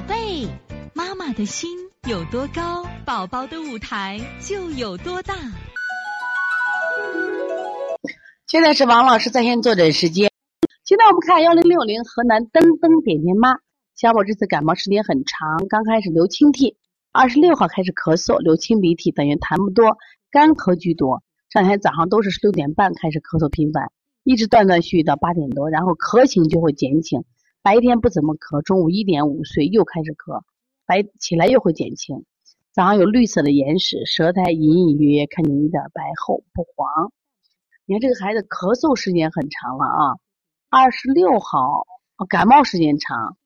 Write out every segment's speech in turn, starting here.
宝贝，妈妈的心有多高，宝宝的舞台就有多大。现在是王老师在线坐诊时间。现在我们看幺零六零河南登登点点妈，小宝这次感冒时间很长，刚开始流清涕，二十六号开始咳嗽，流清鼻涕，等于痰不多，干咳居多。上天早上都是六点半开始咳嗽频繁，一直断断续续到八点多，然后咳醒就会减轻。白天不怎么咳，中午一点午睡又开始咳，白起来又会减轻。早上有绿色的眼屎，舌苔隐隐约约看见有点白厚不黄。你看这个孩子咳嗽时间很长了啊，二十六号感冒时间长。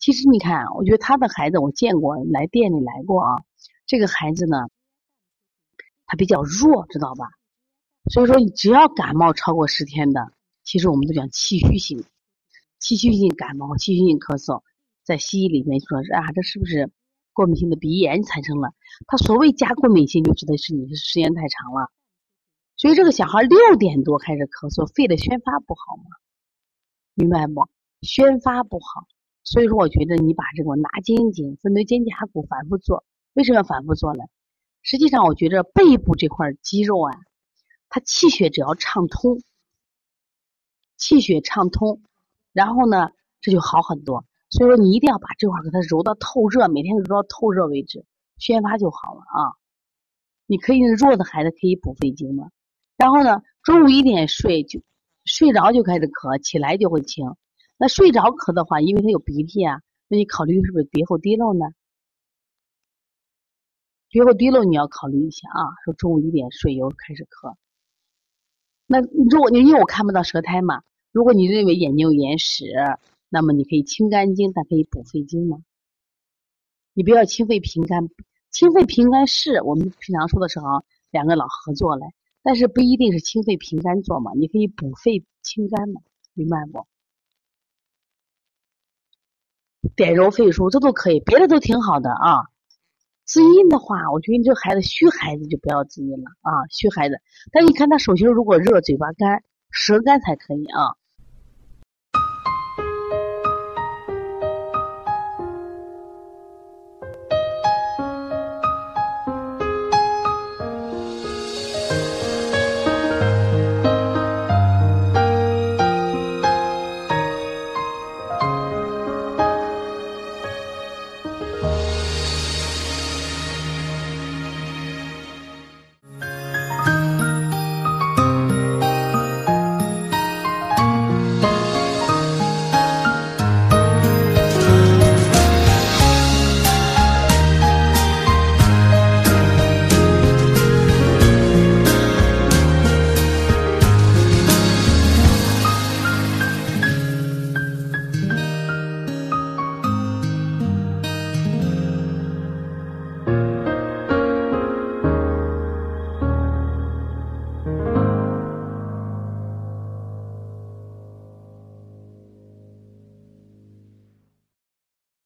其实你看，我觉得他的孩子我见过，来店里来过啊。这个孩子呢，他比较弱，知道吧？所以说，你只要感冒超过十天的，其实我们都讲气虚型。气虚性感冒、气虚性咳嗽，在西医里面说是啊，这是不是过敏性的鼻炎产生了？他所谓加过敏性，就指的是你的时间太长了。所以这个小孩六点多开始咳嗽，肺的宣发不好嘛，明白不？宣发不好，所以说我觉得你把这个拿肩颈、分推肩胛骨反复做，为什么要反复做呢？实际上我觉得背部这块肌肉啊，它气血只要畅通，气血畅通。然后呢，这就好很多。所以说，你一定要把这块给它揉到透热，每天揉到透热为止，宣发就好了啊。你可以弱的孩子可以补肺经嘛。然后呢，中午一点睡就睡着就开始咳，起来就会轻。那睡着咳的话，因为他有鼻涕啊，那你考虑是不是鼻后滴漏呢？鼻后滴漏你要考虑一下啊。说中午一点睡又开始咳，那如果你因为我看不到舌苔嘛。如果你认为眼睛有眼屎，那么你可以清肝经，但可以补肺经吗？你不要清肺平肝，清肺平肝是我们平常说的时候两个老合作嘞，但是不一定是清肺平肝做嘛，你可以补肺清肝嘛，明白不？点揉肺腧这都可以，别的都挺好的啊。滋阴的话，我觉得你这孩子虚孩子就不要滋阴了啊，虚孩子。但你看他手心如果热，嘴巴干，舌干才可以啊。